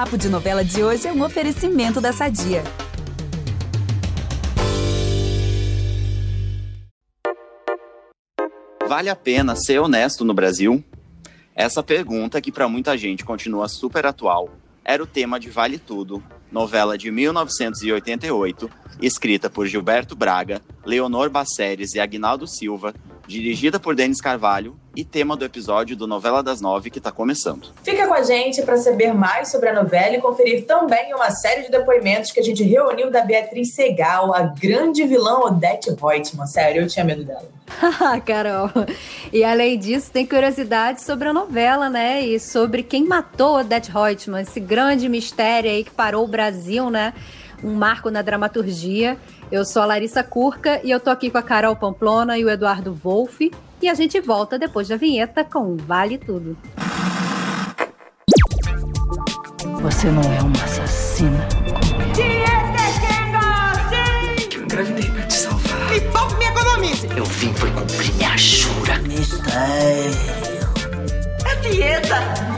Papo de Novela de hoje é um oferecimento da Sadia. Vale a pena ser honesto no Brasil? Essa pergunta, que para muita gente continua super atual, era o tema de Vale Tudo, novela de 1988, escrita por Gilberto Braga, Leonor Baceres e Agnaldo Silva, dirigida por Denis Carvalho e tema do episódio do Novela das Nove que está começando. Fica com a gente para saber mais sobre a novela e conferir também uma série de depoimentos que a gente reuniu da Beatriz Segal, a grande vilã Odete Reutemann. Sério, eu tinha medo dela. Carol. E além disso, tem curiosidade sobre a novela, né? E sobre quem matou Odete Reutemann, esse grande mistério aí que parou o Brasil, né? Um marco na dramaturgia. Eu sou a Larissa Curca e eu tô aqui com a Carol Pamplona e o Eduardo Wolff. E a gente volta depois da vinheta com Vale Tudo. Você não é uma assassina. Eu engravidei pra te salvar. Me poupe me economize. Eu vim foi cumprir minha jura. Mistério. É dieta.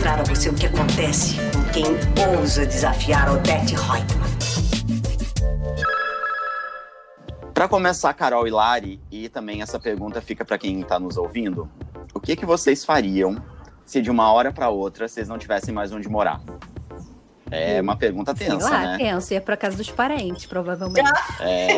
Mostrar a você o que acontece com quem ousa desafiar Odete Reutemann. Para começar, Carol e Lari, e também essa pergunta fica para quem está nos ouvindo: o que, que vocês fariam se de uma hora para outra vocês não tivessem mais onde morar? É uma pergunta tensa, Sei lá, né? tenso. Ia pra casa dos parentes, provavelmente. É,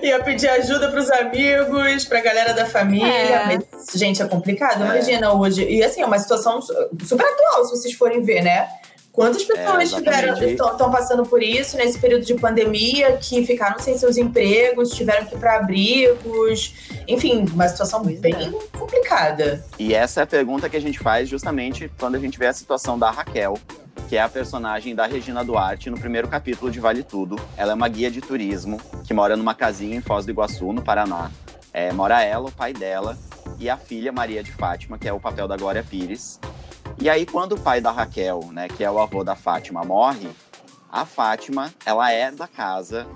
Ia pedir ajuda pros amigos, pra galera da família. É. Mas, gente, é complicado. Imagina hoje. E assim, é uma situação su- super atual, se vocês forem ver, né? Quantas pessoas É, tiveram exatamente. estão passando por isso nesse período de pandemia, que ficaram sem seus empregos, tiveram que ir para abrigos, enfim, uma situação bem é. complicada. e essa é a pergunta que a gente faz justamente quando a gente vê a situação da Raquel, que é a personagem da Regina Duarte no primeiro capítulo de Vale Tudo. Ela é uma guia de turismo que mora numa casinha em Foz do Iguaçu, no Paraná. É, mora ela, o pai dela e a filha Maria de Fátima, que é o papel da Glória Pires. E aí, quando o pai da Raquel, né, que é o avô da Fátima, morre, a Fátima, ela é da casa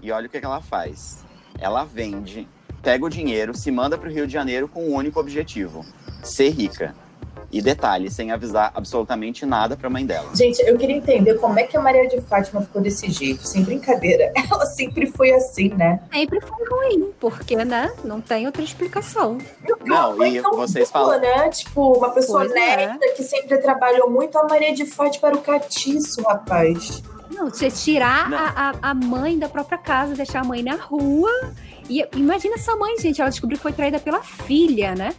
e olha o que, que ela faz. Ela vende, pega o dinheiro, se manda para o Rio de Janeiro com um único objetivo: ser rica. E detalhe, sem avisar absolutamente nada para a mãe dela. Gente, eu queria entender como é que a Maria de Fátima ficou desse jeito, sem brincadeira. Ela sempre foi assim, né? Sempre foi ruim, porque, né? Não tem outra explicação. Não, Foi e tão vocês boa, falam. né? Tipo, uma pessoa Pois é. que sempre trabalhou muito. A Maria de Fátima era o catiço, rapaz. Não, você tirar Não. A, a, a mãe da própria casa, deixar a mãe na rua. E imagina essa mãe, gente, ela descobriu que foi traída pela filha, né?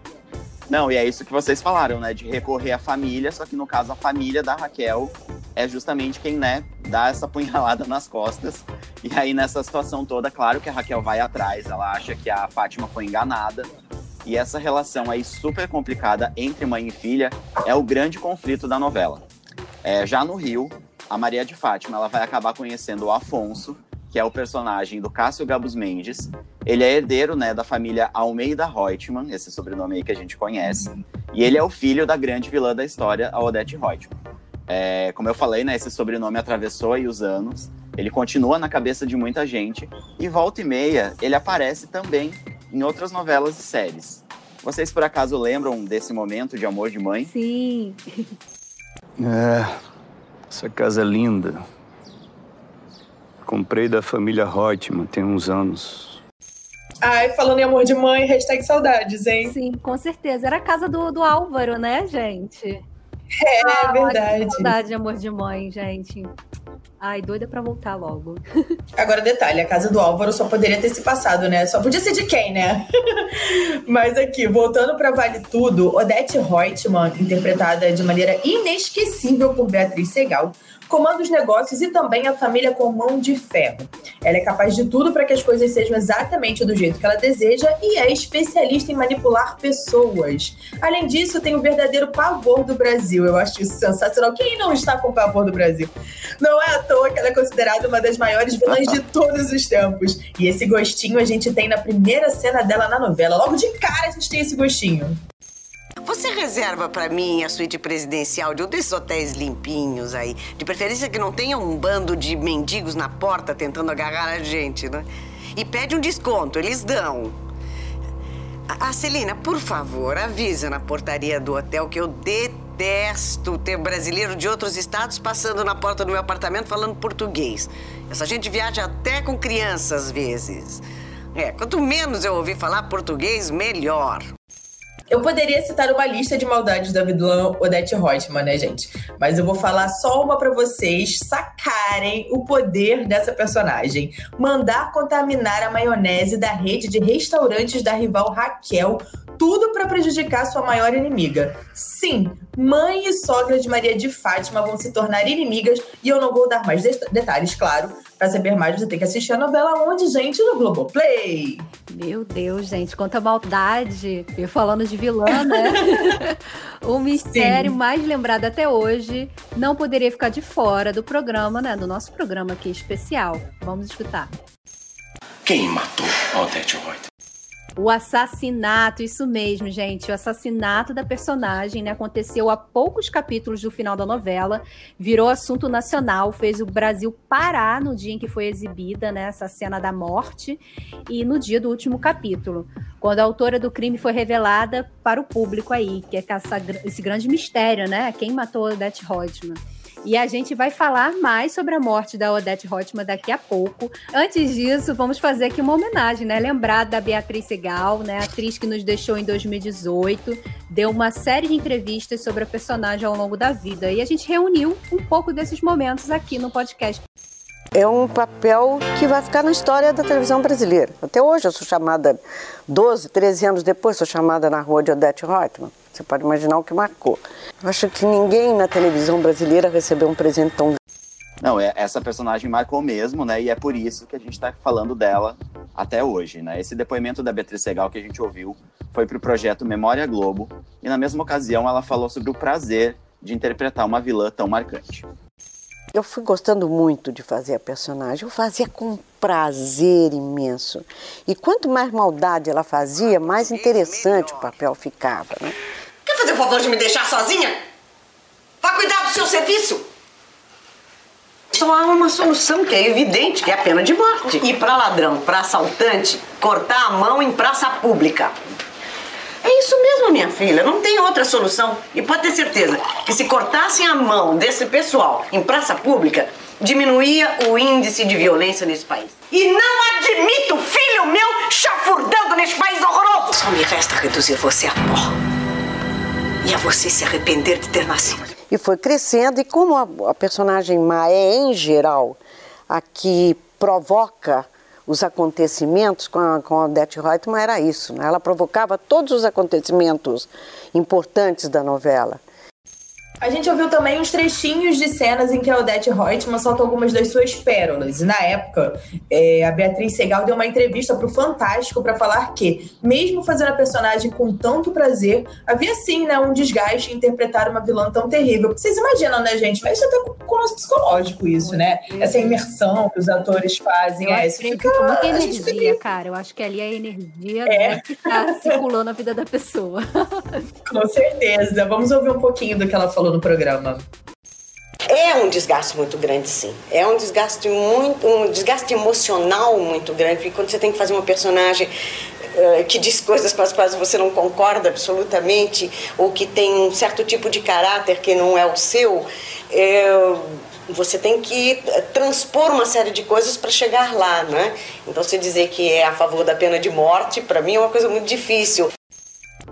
Não, e é isso que vocês falaram, né? De recorrer à família, só que no caso a família da Raquel é justamente quem, né, dá essa punhalada nas costas. E aí nessa situação toda, claro que a Raquel vai atrás, ela acha que a Fátima foi enganada. E essa relação aí super complicada entre mãe e filha é o grande conflito da novela. É, já no Rio, a Maria de Fátima ela vai acabar conhecendo o Afonso, que é o personagem do Cássio Gabus Mendes. Ele é herdeiro né, da família Almeida Reutemann, esse sobrenome aí que a gente conhece. E ele é o filho da grande vilã da história, a Odete Reutemann. É, como eu falei, né, esse sobrenome atravessou aí os anos. Ele continua na cabeça de muita gente. E volta e meia, ele aparece também em outras novelas e séries. Vocês por acaso lembram desse momento de amor de mãe? Sim. É, essa casa é linda. Comprei da família Reutemann tem uns anos. Ai, falando em amor de mãe, hashtag saudades, hein? Sim, com certeza. Era a casa do, do Álvaro, né, gente? É verdade. Saudade de amor de mãe, gente. Ai, doida pra voltar logo. Agora, detalhe, a casa do Álvaro só poderia ter se passado, né? Só podia ser de quem, né? Mas aqui, voltando pra Vale Tudo, Odete Reutemann, interpretada de maneira inesquecível por Beatriz Segal, comanda os negócios e também a família com mão de ferro. Ela é capaz de tudo para que as coisas sejam exatamente do jeito que ela deseja e é especialista em manipular pessoas. Além disso, tem o verdadeiro pavor do Brasil. Eu acho isso sensacional. Quem não está com pavor do Brasil? Não é à toa que ela é considerada uma das maiores vilãs de todos os tempos. E esse gostinho a gente tem na primeira cena dela na novela. Logo de cara a gente tem esse gostinho. Você reserva pra mim a suíte presidencial de um desses hotéis limpinhos aí. De preferência que não tenha um bando de mendigos na porta tentando agarrar a gente, né? E pede um desconto, eles dão. A Celina, por favor, avisa na portaria do hotel que eu detesto detesto ter brasileiro de outros estados passando na porta do meu apartamento falando português. Essa gente viaja até com criança às vezes. É, quanto menos eu ouvir falar português, melhor. Eu poderia citar uma lista de maldades da vilã Odette Reutemann, né, gente? Mas eu vou falar só uma para vocês sacarem o poder dessa personagem. Mandar contaminar a maionese da rede de restaurantes da rival Raquel tudo para prejudicar sua maior inimiga. Sim, mãe e sogra de Maria de Fátima vão se tornar inimigas e eu não vou dar mais de detalhes, claro. Para saber mais, você tem que assistir a novela onde, gente? No Globoplay. Meu Deus, gente, quanta maldade. Eu falando de vilã, né? o mistério Sim. mais lembrado até hoje não poderia ficar de fora do programa, né? Do nosso programa aqui especial. Vamos escutar. Quem matou Odete Reuter? O assassinato, isso mesmo, gente. O assassinato da personagem né, aconteceu há poucos capítulos do final da novela, virou assunto nacional, fez o Brasil parar no dia em que foi exibida né, essa cena da morte e no dia do último capítulo, quando a autora do crime foi revelada para o público aí, que é essa, esse grande mistério, né? Quem matou Odette Reutemann. E a gente vai falar mais sobre a morte da Odete Roitman daqui a pouco. Antes disso, vamos fazer aqui uma homenagem, né? Lembrar da Beatriz Segal, né? Atriz que nos deixou em 2018, deu uma série de entrevistas sobre a personagem ao longo da vida. E a gente reuniu um pouco desses momentos aqui no podcast. É um papel que vai ficar na história da televisão brasileira. Até hoje eu sou chamada, 12, 13 anos depois, sou chamada na rua de Odete Reutemann. Você pode imaginar o que marcou. Eu acho que ninguém na televisão brasileira recebeu um presente tão grande. Não, é, essa personagem marcou mesmo, né? E é por isso que a gente está falando dela até hoje, né? Esse depoimento da Beatriz Segal que a gente ouviu foi para o projeto Memória Globo e na mesma ocasião ela falou sobre o prazer de interpretar uma vilã tão marcante. Eu fui gostando muito de fazer a personagem, eu fazia com prazer imenso. E quanto mais maldade ela fazia, mais interessante o papel ficava, né? Quer fazer o favor de me deixar sozinha? Vá cuidar do seu serviço. Só há uma solução que é evidente, que é a pena de morte. E para ladrão, para assaltante, cortar a mão em praça pública. É isso mesmo, minha filha. Não tem outra solução. E pode ter certeza que se cortassem a mão desse pessoal em praça pública, diminuía o índice de violência nesse país. E não admito filho meu chafurdando nesse país horroroso. Só me resta reduzir você a pó e a você se arrepender de ter nascido. E foi crescendo, e como a, a personagem má é, em geral, a que provoca os acontecimentos com a, com a Odette Reutemann era isso, né? ela provocava todos os acontecimentos importantes da novela. A gente ouviu também uns trechinhos de cenas em que a Odete Reutemann solta algumas das suas pérolas. E na época, é, a Beatriz Segal deu uma entrevista para o Fantástico para falar que, mesmo fazendo a personagem com tanto prazer, havia sim né, um desgaste em interpretar uma vilã tão terrível. Vocês imaginam, né, gente? Mas isso até com o nosso psicológico, isso, né? Essa imersão que os atores fazem. Eu é, isso fica, muita energia, fica... cara. Eu acho que ali a energia é. Né, que tá circulando na vida da pessoa. Com certeza. Vamos ouvir um pouquinho do que ela falou falou no programa. É um desgaste muito grande, sim. É um desgaste muito, um desgaste emocional muito grande, porque quando você tem que fazer uma personagem uh, que diz coisas com as quais você não concorda absolutamente, ou que tem um certo tipo de caráter que não é o seu, é, você tem que transpor uma série de coisas para chegar lá, né? Então, você dizer que é a favor da pena de morte, para mim é uma coisa muito difícil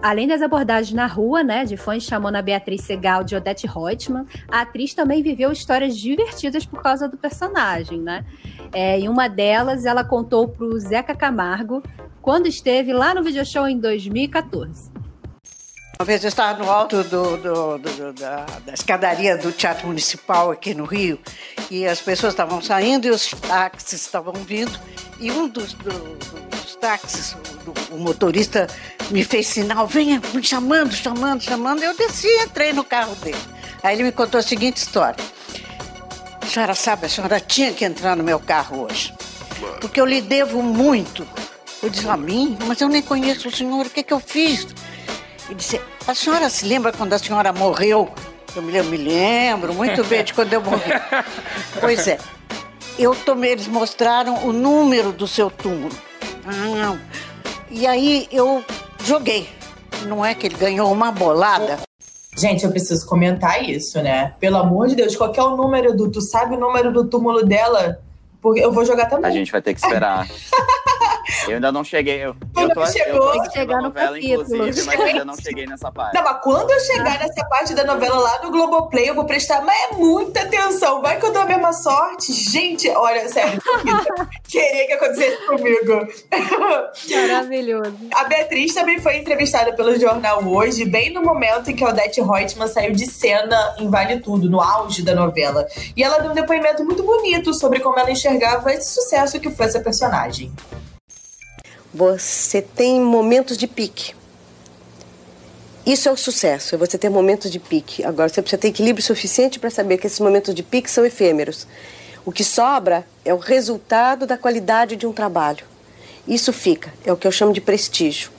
além das abordagens na rua, né, de fãs chamando a Beatriz Segal de Odette Reutemann, a atriz também viveu histórias divertidas por causa do personagem, né? É, em uma delas, ela contou para o Zeca Camargo quando esteve lá no video show em 2014. Uma vez eu estava no alto do, do, do, da, da, escadaria do Teatro Municipal aqui no Rio e as pessoas estavam saindo e os táxis estavam vindo e um dos, dos táxis, o, o, motorista me fez sinal, venha, me chamando, chamando, chamando. Eu desci e entrei no carro dele. Aí ele me contou a seguinte história. A senhora sabe, a senhora tinha que entrar no meu carro hoje. Porque eu lhe devo muito. Eu disse, a mim? Mas eu nem conheço o senhor, o que, é que eu fiz? Ele disse, a senhora se lembra quando a senhora morreu? Eu me lembro, me lembro muito bem de quando eu morri. pois é, eu tomei, eles mostraram o número do seu túmulo. E aí eu joguei. Não é que ele ganhou uma bolada? Gente, eu preciso comentar isso, né? Pelo amor de Deus, qual que é o número do. Tu sabe o número do túmulo dela? Porque eu vou jogar também. A gente vai ter que esperar. Eu ainda não cheguei. Eu, Quando eu tô, chegou, eu tô chegar a no novela, capítulo. inclusive, mas ainda não cheguei nessa parte. Não, mas quando eu chegar nessa parte da novela lá no Globoplay, eu vou prestar mas é muita atenção. Vai que eu dou a mesma sorte. Gente, olha, sério, queria que acontecesse comigo. Maravilhoso. A Beatriz também foi entrevistada pelo jornal hoje, bem no momento em que a Odete Reutemann saiu de cena em Vale Tudo, no auge da novela. E ela deu um depoimento muito bonito sobre como ela enxergava esse sucesso que foi essa personagem. Você tem momentos de pique. Isso é o sucesso, é você ter momentos de pique. Agora, você precisa ter equilíbrio suficiente para saber que esses momentos de pique são efêmeros. O que sobra é o resultado da qualidade de um trabalho. Isso fica, é o que eu chamo de prestígio.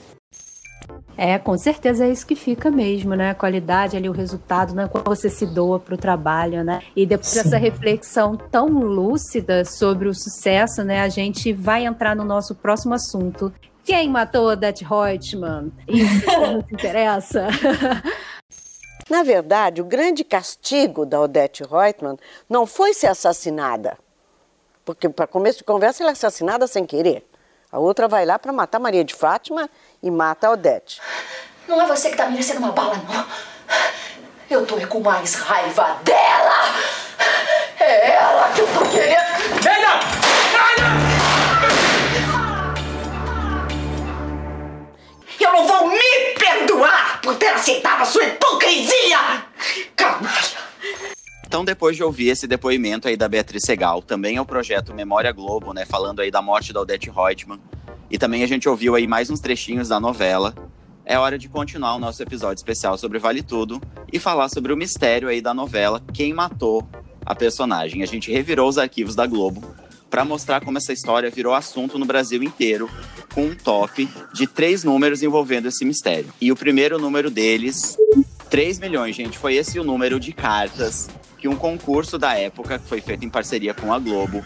É, com certeza é isso que fica mesmo, né? A qualidade ali, o resultado, né? Quando você se doa para o trabalho, né? E depois Sim. dessa reflexão tão lúcida sobre o sucesso, né? A gente vai entrar no nosso próximo assunto. Quem matou Odete Reutemann? Isso não te interessa? Na verdade, o grande castigo da Odete Reutemann não foi ser assassinada. Porque, para começo de conversa, ela é assassinada sem querer. A outra vai lá para matar Maria de Fátima e mata a Odete. Não é você que tá merecendo uma bala, não. Eu tô é com mais raiva dela. É ela que eu tô querendo. Venha! Eu não vou me perdoar por ter aceitado a sua hipocrisia! Canalha! Então, depois de ouvir esse depoimento aí da Beatriz Segal, também é o projeto Memória Globo, né, falando aí da morte da Odete Reutemann, e também a gente ouviu aí mais uns trechinhos da novela, é hora de continuar o nosso episódio especial sobre Vale Tudo e falar sobre o mistério aí da novela Quem Matou a Personagem. A gente revirou os arquivos da Globo para mostrar como essa história virou assunto no Brasil inteiro, com um top de três números envolvendo esse mistério. E o primeiro número deles, 3 milhões, gente, foi esse o número de cartas que um concurso da época, que foi feito em parceria com a Globo,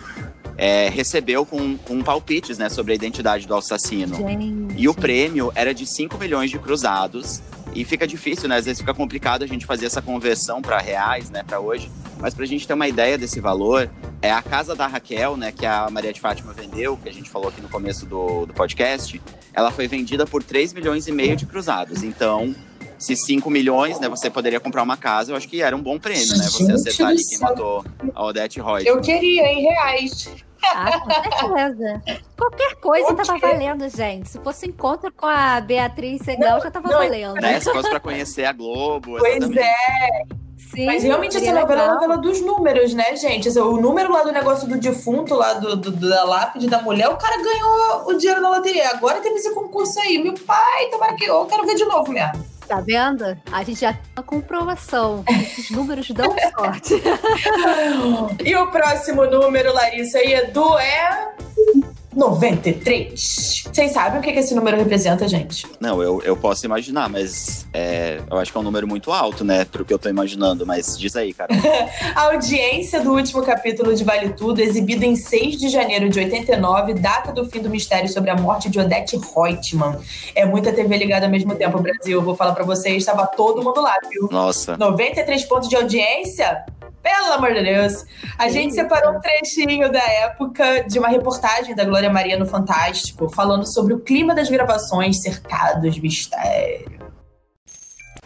é, recebeu com, com palpites né, sobre a identidade do assassino. Gente. E o prêmio era de 5 milhões de cruzados. E fica difícil, né? Às vezes fica complicado a gente fazer essa conversão para reais, né, para hoje. Mas pra gente ter uma ideia desse valor, é a casa da Raquel, né, que a Maria de Fátima vendeu, que a gente falou aqui no começo do, do podcast, ela foi vendida por 3 milhões e meio de cruzados. Então, se 5 milhões, né, você poderia comprar uma casa, eu acho que era um bom prêmio, né? Você Gente acertar ali quem céu. matou a Odete Reutemann. Eu queria, em reais. Ah, com certeza. Qualquer coisa tava valendo, gente. Se fosse encontro com a Beatriz Segal, já tava não, valendo. Né? Se fosse pra conhecer a Globo. Pois exatamente. é. Sim, Mas realmente essa novela é a novela dos números, né, gente? Assim, O número lá do negócio do defunto, lá do, do- da lápide da mulher, o cara ganhou o dinheiro na loteria. Agora tem esse concurso aí. Meu pai, tomara que eu quero ver de novo mesmo. Tá vendo? A gente já tem uma comprovação. Esses números dão sorte. E o próximo número, Larissa e Edu, é. 93. Vocês sabem o que que esse número representa, gente? Não, eu, eu posso imaginar, mas é, eu acho que é um número muito alto, né? Pro que eu tô imaginando. Mas diz aí, cara. A audiência do último capítulo de Vale Tudo, exibido em 6 de janeiro de 89, data do fim do mistério sobre a morte de Odete Reutemann. É muita TV ligada ao mesmo tempo, Brasil. Eu vou falar pra vocês, estava todo mundo lá, viu? Nossa. 93 pontos de audiência? Pelo amor de Deus! A gente separou um trechinho da época de uma reportagem da Glória Maria no Fantástico, falando sobre o clima das gravações cercados de mistério.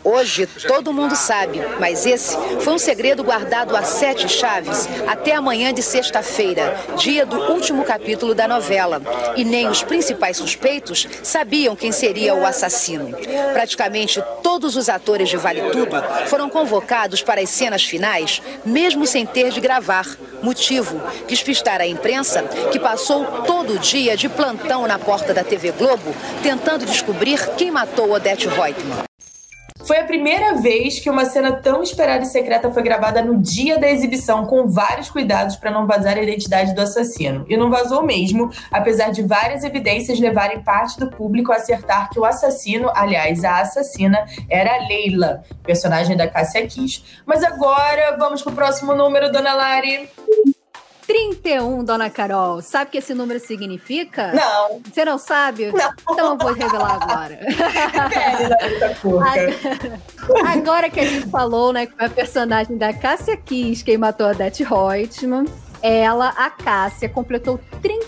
Hoje todo mundo sabe, mas esse foi um segredo guardado a sete chaves até amanhã de sexta-feira, dia do último capítulo da novela. E nem os principais suspeitos sabiam quem seria o assassino. Praticamente todos os atores de Vale Tudo foram convocados para as cenas finais, mesmo sem ter de gravar. Motivo: despistar a imprensa, que passou todo o dia de plantão na porta da TV Globo, tentando descobrir quem matou Odete Reutemann. Foi a primeira vez que uma cena tão esperada e secreta foi gravada no dia da exibição, com vários cuidados para não vazar a identidade do assassino. E não vazou mesmo, apesar de várias evidências levarem parte do público a acertar que o assassino, aliás, a assassina, era a Leila, personagem da Cássia Kiss. Mas agora vamos pro próximo número, dona Lari. 31, dona Carol. Sabe o que esse número significa? Não. Você não sabe? Não. Então eu vou revelar agora. agora que a gente falou, né, com a personagem da Cássia Kiss, quem matou a Reutemann, ela, a Cássia, completou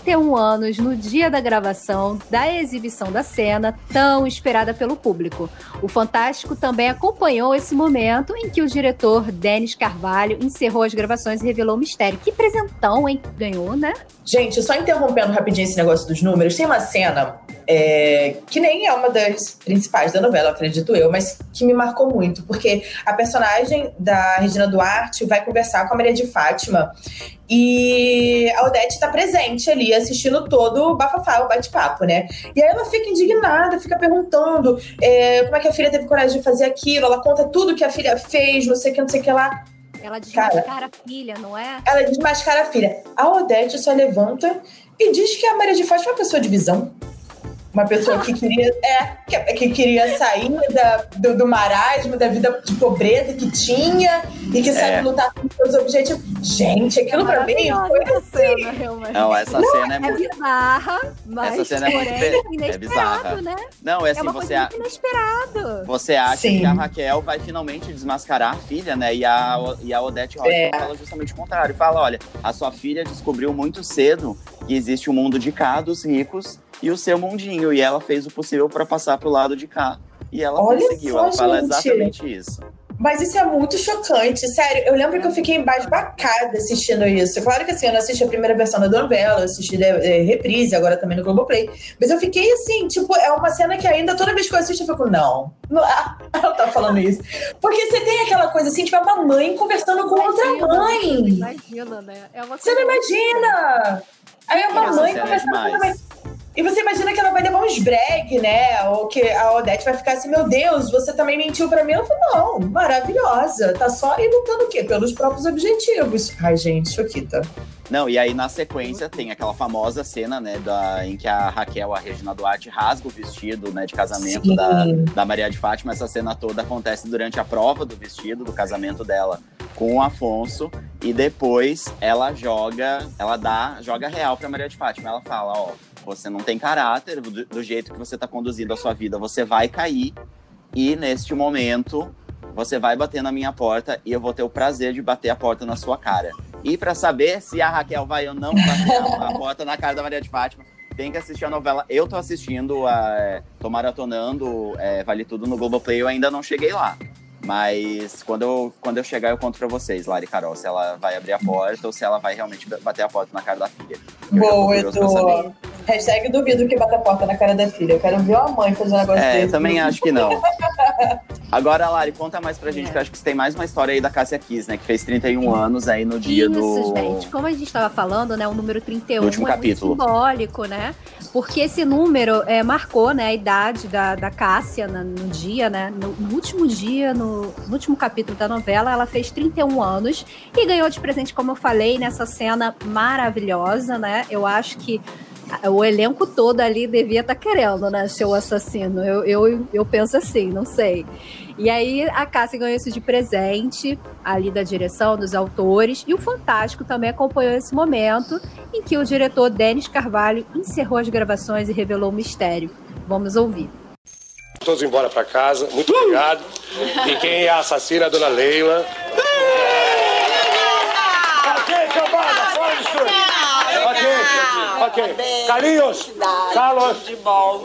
31 anos no dia da gravação da exibição da cena, tão esperada pelo público. O Fantástico também acompanhou esse momento em que o diretor Denis Carvalho encerrou as gravações e revelou o mistério. Que presentão, hein? Ganhou, né? Gente, só interrompendo rapidinho esse negócio dos números, tem uma cena é, que nem é uma das principais da novela, acredito eu, mas que me marcou muito, porque a personagem da Regina Duarte vai conversar com a Maria de Fátima e a Odete está presente ali, assistindo todo o bafafá, o bate-papo, né? E aí ela fica indignada, fica perguntando é, como é que a filha teve coragem de fazer aquilo, ela conta tudo que a filha fez, não sei o que, não sei o que lá. Ela desmascara Cara, a filha, não é? Ela desmascara a filha. A Odete só levanta e diz que a Maria de Fátima é uma pessoa de visão. Uma pessoa que queria, é, que, que queria sair da, do, do, marasmo, da vida de pobreza que tinha e que sabe é. lutar com seus objetivos. Gente, aquilo é pra mim foi assim. Cena, Não, essa Não, cena é, é muito. bizarra, mas essa cena é muito inesperado, é bizarra. né? Não, é assim, é uma você coisa muito inesperado. Você acha Sim. que a Raquel vai finalmente desmascarar a filha, né? E a, e a Odete Rocha É. fala justamente o contrário. Fala: olha, a sua filha descobriu muito cedo que existe um mundo de cá dos ricos e o seu mundinho. E ela fez o possível para passar pro lado de cá. E ela Olha conseguiu. só, ela fala gente. exatamente isso. Mas isso é muito chocante, sério. Eu lembro que eu fiquei embasbacada assistindo isso. Claro que assim, eu não assisti a primeira versão da novela, eu assisti é, reprise, agora também no Globoplay. Mas eu fiquei assim, tipo, é uma cena que ainda toda vez que eu assisto eu fico, não, não ela tá falando isso. Porque você tem aquela coisa assim, tipo, é uma mãe conversando com outra mãe. Imagina, né? É uma Você não imagina! Aí é uma mãe é conversando com outra mãe. E você imagina que ela vai levar uns breg, né? Ou que a Odete vai ficar assim, meu Deus, você também mentiu pra mim? Ela falou, não, maravilhosa. Tá só aí lutando o quê? Pelos próprios objetivos. Ai, gente, choquita. Não, e aí na sequência tem aquela famosa cena, né, da, em que a Raquel, a Regina Duarte, rasga o vestido, né, de casamento Sim. da, da Maria de Fátima. Essa cena toda acontece durante a prova do vestido, do casamento dela com o Afonso. E depois ela joga, ela dá, joga real pra Maria de Fátima. Ela fala, ó, você não tem caráter, do, do jeito que você tá conduzindo a sua vida, você vai cair. E neste momento, você vai bater na minha porta e eu vou ter o prazer de bater a porta na sua cara. E pra saber se a Raquel vai ou não bater a, a porta na cara da Maria de Fátima, tem que assistir a novela. Eu tô assistindo, a, tô maratonando é, Vale Tudo no Globoplay, eu ainda não cheguei lá. Mas quando eu, quando eu chegar, eu conto pra vocês, Lari Carol, se ela vai abrir a porta ou se ela vai realmente bater a porta na cara da filha. Eu Boa, curioso pra saber. Edu. Hashtag duvido que bata a porta na cara da filha. Eu quero ver a mãe fazer um negócio É, desse. eu também acho que não. Agora, Lari, conta mais pra gente, que eu acho que você tem mais uma história aí da Cássia Kiss, né? Que fez 31 anos aí no dia Isso, do. gente. Como a gente estava falando, né? O número 31 Do último é muito capítulo. simbólico, né? Porque esse número é, marcou né, a idade da, da Cássia na- no, dia, né? No, no último dia, no, no último capítulo da novela, ela fez 31 anos e ganhou de presente, como eu falei, nessa cena maravilhosa, né? Eu acho que o elenco todo ali devia estar querendo, né? Ser o assassino. Eu, eu, eu penso assim, não sei. E aí a Cássia ganhou isso de presente, ali da direção, dos autores, e o Fantástico também acompanhou esse momento em que o diretor Denis Carvalho encerrou as gravações e revelou o mistério. Vamos ouvir. Todos embora pra casa, muito obrigado. E quem é a assassina, a dona Leila. Ok, cambada, fora do estúdio. Ok. Carlinhos, Carlos. De bom.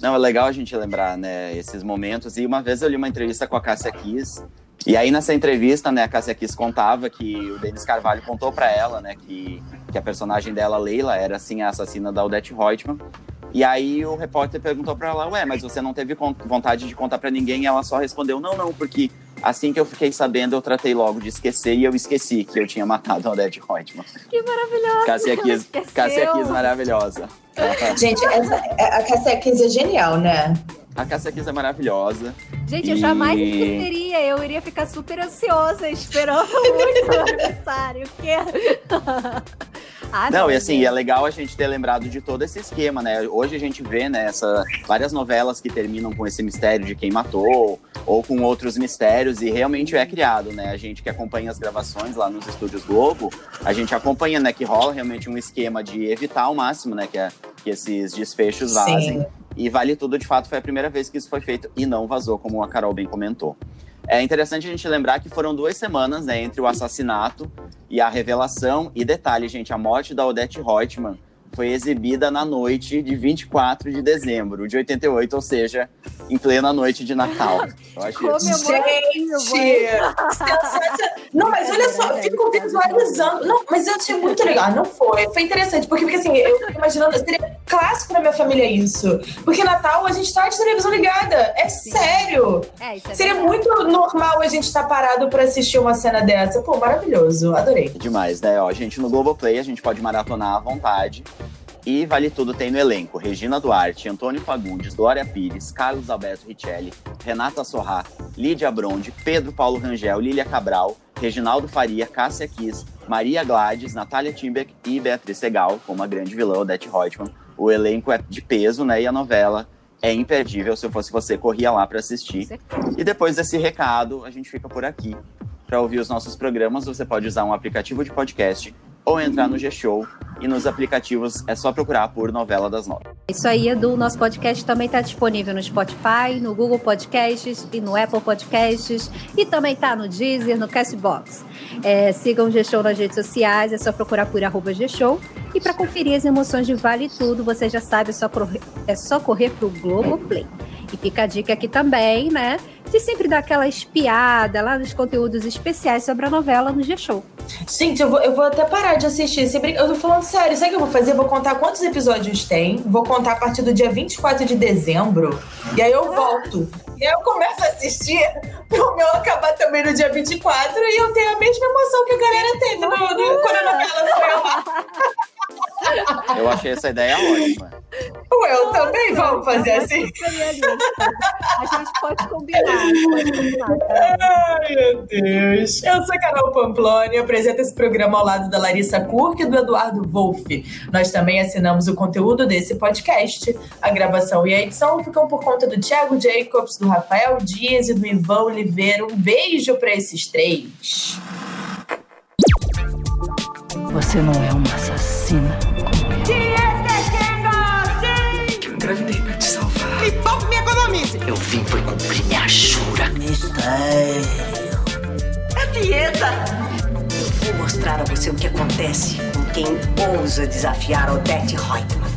Não, é legal a gente lembrar, né, esses momentos. E uma vez eu li uma entrevista com a Cássia Kiss. E aí nessa entrevista, né, a Cássia Kiss contava que o Denis Carvalho contou pra ela, né, que, que a personagem dela, Leila, era assim a assassina da Odette Reutemann. E aí o repórter perguntou pra ela, ué, mas você não teve vontade de contar pra ninguém? E ela só respondeu, não, não, porque assim que eu fiquei sabendo, eu tratei logo de esquecer e eu esqueci que eu tinha matado a Odette Reutemann. Que maravilhoso! Cássia Kiss, maravilhosa. Gente, essa, a Cassia Kiss é genial, né? A Cássia Kiss é maravilhosa. Gente, eu E- jamais esqueceria. Eu iria ficar super ansiosa, esperando muito o aniversário. Que... ah, Não, e assim, é legal a gente ter lembrado de todo esse esquema, né? Hoje a gente vê, né, essa, várias novelas que terminam com esse mistério de quem matou, ou com outros mistérios, e realmente é criado, né? A gente que acompanha as gravações lá nos estúdios Globo, a gente acompanha, né, que rola realmente um esquema de evitar ao máximo, né, que, é, que esses desfechos vazem. Sim. E Vale Tudo, de fato, foi a primeira vez que isso foi feito e não vazou, como a Carol bem comentou. É interessante a gente lembrar que foram duas semanas, né, entre o assassinato e a revelação. E detalhe, gente, a morte da Odette Reutemann foi exibida na noite de 24 de dezembro de 88, ou seja, em plena noite de Natal. Eu acho isso. Gente! Não, mas olha só, eu fico visualizando. Não, mas eu achei muito legal. Não foi. Foi interessante, porque, porque assim, eu fico imaginando, seria clássico na minha família isso. Porque Natal a gente tá de televisão ligada. É sério. É, isso é Seria verdade. muito normal a gente estar parado pra assistir uma cena dessa. Pô, maravilhoso. Adorei. Demais, né? Ó, gente, no Globoplay a gente pode maratonar à vontade. E Vale Tudo tem no elenco Regina Duarte, Antônio Fagundes, Glória Pires, Carlos Alberto Richelli, Renata Sorrá, Lídia Bronde, Pedro Paulo Rangel, Lília Cabral, Reginaldo Faria, Cássia Kiss, Maria Gladys, Natália Timbeck e Beatriz Segal, como a grande vilã Odete Reutemann. O elenco é de peso, né? E a novela é imperdível. Se eu fosse você, corria lá para assistir. E depois desse recado, a gente fica por aqui. Para ouvir os nossos programas, você pode usar um aplicativo de podcast ou entrar no G-Show. E nos aplicativos é só procurar por Novela das Nove. Isso aí, Edu, nosso podcast também está disponível no Spotify, no Google Podcasts e no Apple Podcasts. E também tá no Deezer, no Castbox. É, sigam o G-Show nas redes sociais, é só procurar por arroba G-Show. E para conferir as emoções de Vale Tudo, você já sabe, é só correr, é só correr pro Globoplay. E fica a dica aqui também, né? De sempre dar aquela espiada lá nos conteúdos especiais sobre a novela no G-Show. Gente, eu vou, eu vou até parar de assistir. Eu tô falando sério. Sabe o que eu vou fazer? Eu vou contar quantos episódios tem. Vou contar a partir do dia 24 de dezembro. E aí eu volto. E aí eu começo a assistir pro meu acabar também no dia 24 e eu tenho a mesma emoção que a galera teve no, no, quando a novela foi ao ar. Eu achei essa ideia ótima. Ué, eu também vamos fazer assim. A gente pode combinar, pode combinar. Ai, meu Deus. Eu sou a Carol Pamploni, apresento esse programa ao lado da Larissa Kurk e do Eduardo Wolff. Nós também assinamos o conteúdo desse podcast. A gravação e a edição ficam por conta do Thiago Jacobs, do Rafael Dias e do Ivan Oliveira. Um beijo pra esses três. Você não é uma assassina. Eu engravidei pra te salvar. Me poupe me economize. Eu vim foi cumprir minha jura. É dieta. Eu vou mostrar a você o que acontece com quem ousa desafiar Odete Reutemann.